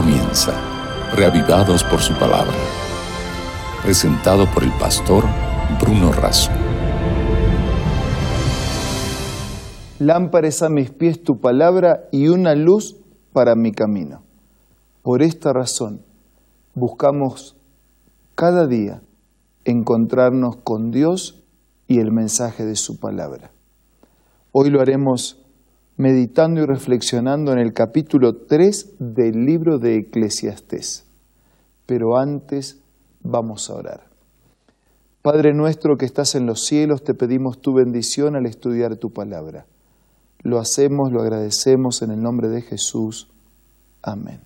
comienza, reavivados por su palabra. Presentado por el pastor Bruno Razo. Lámpara a mis pies tu palabra y una luz para mi camino. Por esta razón buscamos cada día encontrarnos con Dios y el mensaje de su palabra. Hoy lo haremos meditando y reflexionando en el capítulo 3 del libro de Eclesiastés. Pero antes vamos a orar. Padre nuestro que estás en los cielos, te pedimos tu bendición al estudiar tu palabra. Lo hacemos, lo agradecemos en el nombre de Jesús. Amén.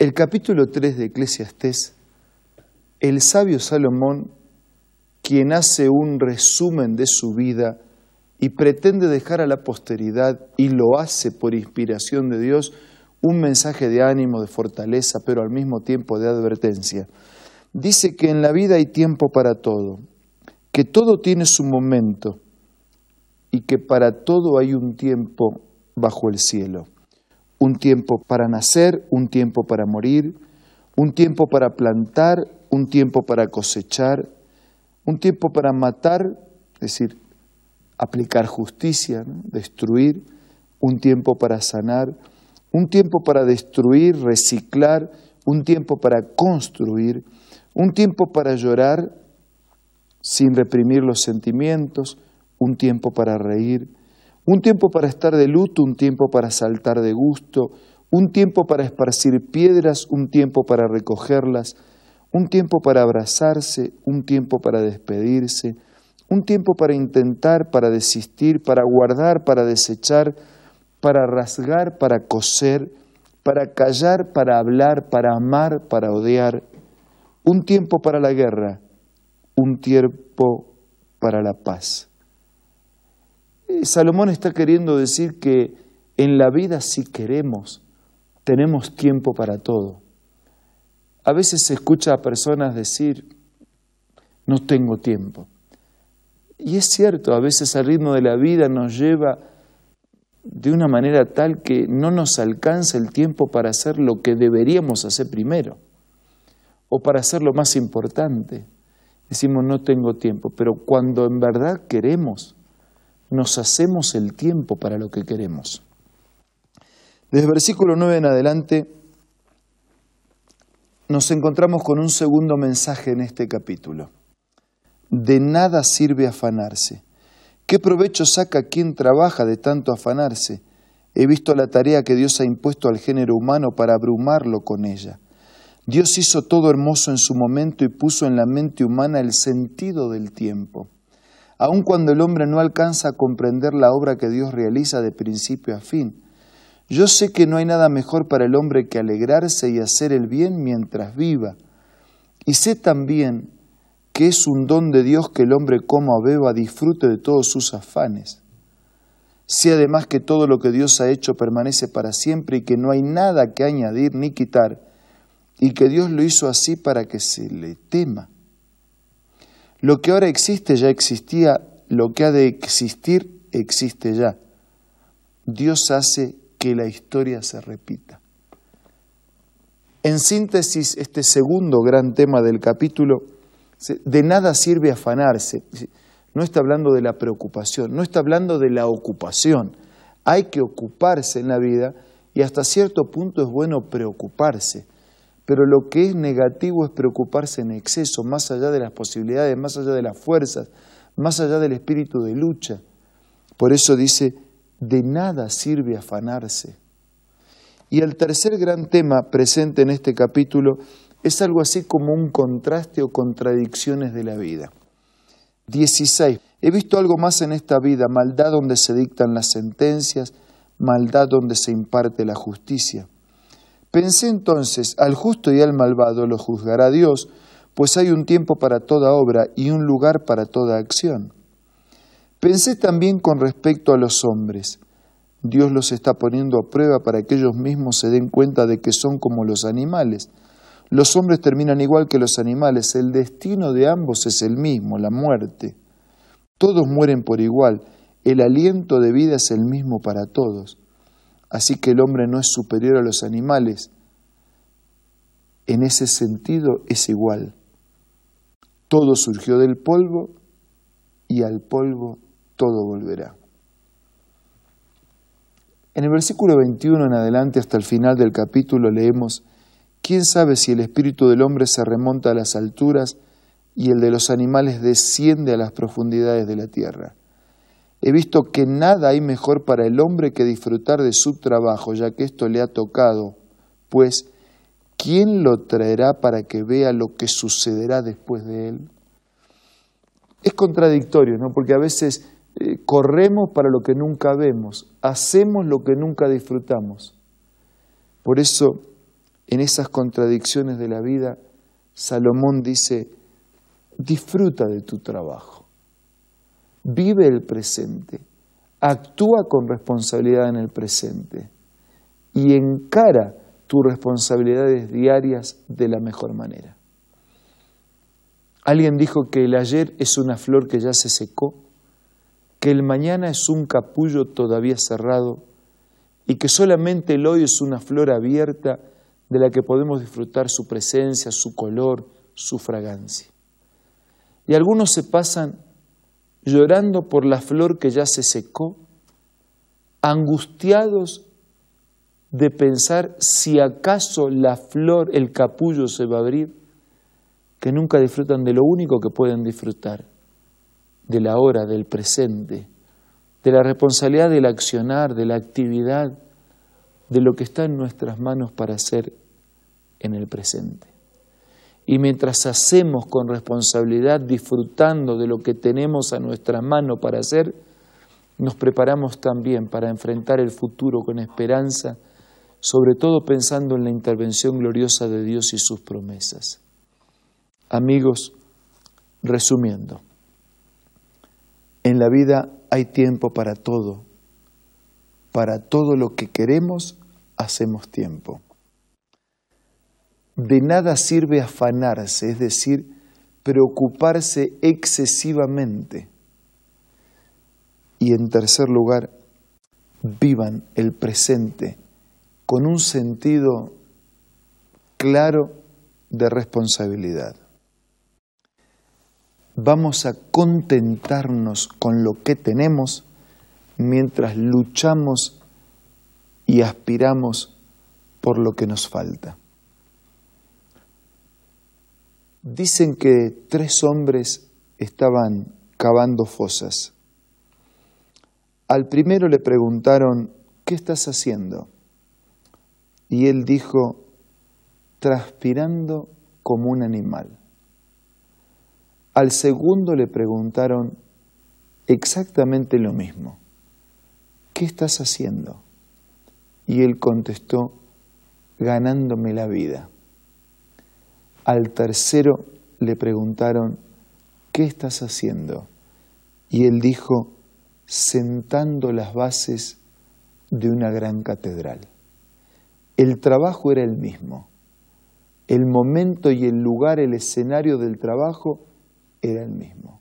El capítulo 3 de Eclesiastés, el sabio Salomón, quien hace un resumen de su vida, y pretende dejar a la posteridad, y lo hace por inspiración de Dios, un mensaje de ánimo, de fortaleza, pero al mismo tiempo de advertencia. Dice que en la vida hay tiempo para todo, que todo tiene su momento y que para todo hay un tiempo bajo el cielo. Un tiempo para nacer, un tiempo para morir, un tiempo para plantar, un tiempo para cosechar, un tiempo para matar, es decir, aplicar justicia, destruir, un tiempo para sanar, un tiempo para destruir, reciclar, un tiempo para construir, un tiempo para llorar sin reprimir los sentimientos, un tiempo para reír, un tiempo para estar de luto, un tiempo para saltar de gusto, un tiempo para esparcir piedras, un tiempo para recogerlas, un tiempo para abrazarse, un tiempo para despedirse, un tiempo para intentar, para desistir, para guardar, para desechar, para rasgar, para coser, para callar, para hablar, para amar, para odiar. Un tiempo para la guerra, un tiempo para la paz. Eh, Salomón está queriendo decir que en la vida si queremos, tenemos tiempo para todo. A veces se escucha a personas decir, no tengo tiempo. Y es cierto, a veces el ritmo de la vida nos lleva de una manera tal que no nos alcanza el tiempo para hacer lo que deberíamos hacer primero o para hacer lo más importante. Decimos no tengo tiempo, pero cuando en verdad queremos, nos hacemos el tiempo para lo que queremos. Desde el versículo 9 en adelante nos encontramos con un segundo mensaje en este capítulo. De nada sirve afanarse. ¿Qué provecho saca quien trabaja de tanto afanarse? He visto la tarea que Dios ha impuesto al género humano para abrumarlo con ella. Dios hizo todo hermoso en su momento y puso en la mente humana el sentido del tiempo. Aun cuando el hombre no alcanza a comprender la obra que Dios realiza de principio a fin, yo sé que no hay nada mejor para el hombre que alegrarse y hacer el bien mientras viva. Y sé también que es un don de Dios que el hombre coma o beba, disfrute de todos sus afanes. Sé además que todo lo que Dios ha hecho permanece para siempre y que no hay nada que añadir ni quitar, y que Dios lo hizo así para que se le tema. Lo que ahora existe ya existía, lo que ha de existir existe ya. Dios hace que la historia se repita. En síntesis, este segundo gran tema del capítulo de nada sirve afanarse. No está hablando de la preocupación, no está hablando de la ocupación. Hay que ocuparse en la vida y hasta cierto punto es bueno preocuparse. Pero lo que es negativo es preocuparse en exceso, más allá de las posibilidades, más allá de las fuerzas, más allá del espíritu de lucha. Por eso dice, de nada sirve afanarse. Y el tercer gran tema presente en este capítulo es algo así como un contraste o contradicciones de la vida. 16. He visto algo más en esta vida, maldad donde se dictan las sentencias, maldad donde se imparte la justicia. Pensé entonces, al justo y al malvado lo juzgará Dios, pues hay un tiempo para toda obra y un lugar para toda acción. Pensé también con respecto a los hombres. Dios los está poniendo a prueba para que ellos mismos se den cuenta de que son como los animales, los hombres terminan igual que los animales, el destino de ambos es el mismo, la muerte. Todos mueren por igual, el aliento de vida es el mismo para todos. Así que el hombre no es superior a los animales. En ese sentido es igual. Todo surgió del polvo y al polvo todo volverá. En el versículo 21 en adelante hasta el final del capítulo leemos, ¿quién sabe si el espíritu del hombre se remonta a las alturas y el de los animales desciende a las profundidades de la tierra? He visto que nada hay mejor para el hombre que disfrutar de su trabajo, ya que esto le ha tocado, pues ¿quién lo traerá para que vea lo que sucederá después de él? Es contradictorio, ¿no? Porque a veces eh, corremos para lo que nunca vemos, hacemos lo que nunca disfrutamos. Por eso, en esas contradicciones de la vida, Salomón dice, disfruta de tu trabajo. Vive el presente, actúa con responsabilidad en el presente. Y encara tus responsabilidades diarias de la mejor manera. Alguien dijo que el ayer es una flor que ya se secó, que el mañana es un capullo todavía cerrado y que solamente el hoy es una flor abierta de la que podemos disfrutar su presencia, su color, su fragancia. Y algunos se pasan llorando por la flor que ya se secó, angustiados de pensar si acaso la flor, el capullo se va a abrir, que nunca disfrutan de lo único que pueden disfrutar, de la hora, del presente, de la responsabilidad del accionar, de la actividad, de lo que está en nuestras manos para hacer en el presente. Y mientras hacemos con responsabilidad, disfrutando de lo que tenemos a nuestra mano para hacer, nos preparamos también para enfrentar el futuro con esperanza, sobre todo pensando en la intervención gloriosa de Dios y sus promesas. Amigos, resumiendo, en la vida hay tiempo para todo. Para todo lo que queremos, hacemos tiempo. De nada sirve afanarse, es decir, preocuparse excesivamente. Y en tercer lugar, vivan el presente con un sentido claro de responsabilidad. Vamos a contentarnos con lo que tenemos mientras luchamos y aspiramos por lo que nos falta. Dicen que tres hombres estaban cavando fosas. Al primero le preguntaron, ¿qué estás haciendo? Y él dijo, transpirando como un animal. Al segundo le preguntaron exactamente lo mismo. ¿Qué estás haciendo? Y él contestó, ganándome la vida. Al tercero le preguntaron, ¿qué estás haciendo? Y él dijo, sentando las bases de una gran catedral. El trabajo era el mismo. El momento y el lugar, el escenario del trabajo era el mismo.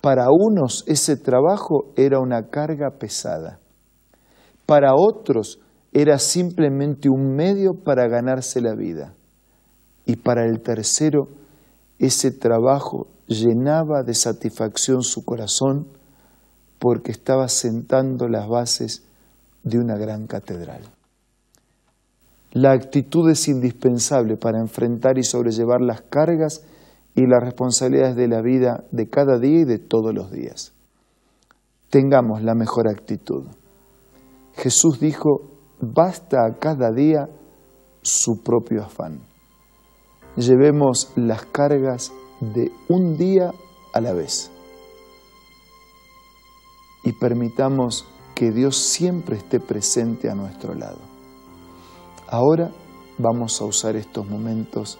Para unos ese trabajo era una carga pesada. Para otros era simplemente un medio para ganarse la vida y para el tercero ese trabajo llenaba de satisfacción su corazón porque estaba sentando las bases de una gran catedral. La actitud es indispensable para enfrentar y sobrellevar las cargas y las responsabilidades de la vida de cada día y de todos los días. Tengamos la mejor actitud. Jesús dijo, basta a cada día su propio afán llevemos las cargas de un día a la vez y permitamos que Dios siempre esté presente a nuestro lado. Ahora vamos a usar estos momentos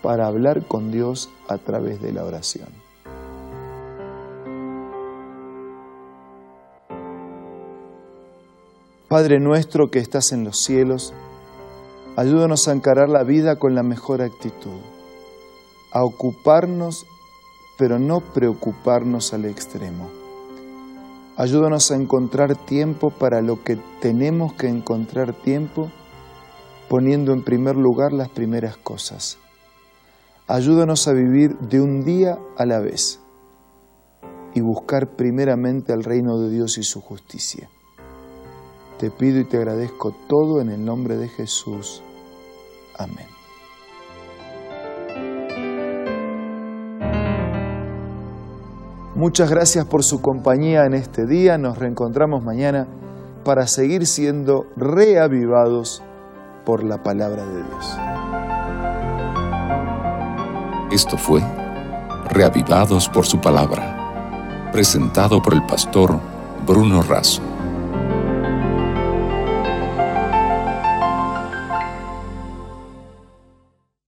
para hablar con Dios a través de la oración. Padre nuestro que estás en los cielos, Ayúdanos a encarar la vida con la mejor actitud, a ocuparnos, pero no preocuparnos al extremo. Ayúdanos a encontrar tiempo para lo que tenemos que encontrar tiempo, poniendo en primer lugar las primeras cosas. Ayúdanos a vivir de un día a la vez y buscar primeramente al reino de Dios y su justicia. Te pido y te agradezco todo en el nombre de Jesús. Amén. Muchas gracias por su compañía en este día. Nos reencontramos mañana para seguir siendo reavivados por la palabra de Dios. Esto fue Reavivados por su palabra, presentado por el pastor Bruno Razo.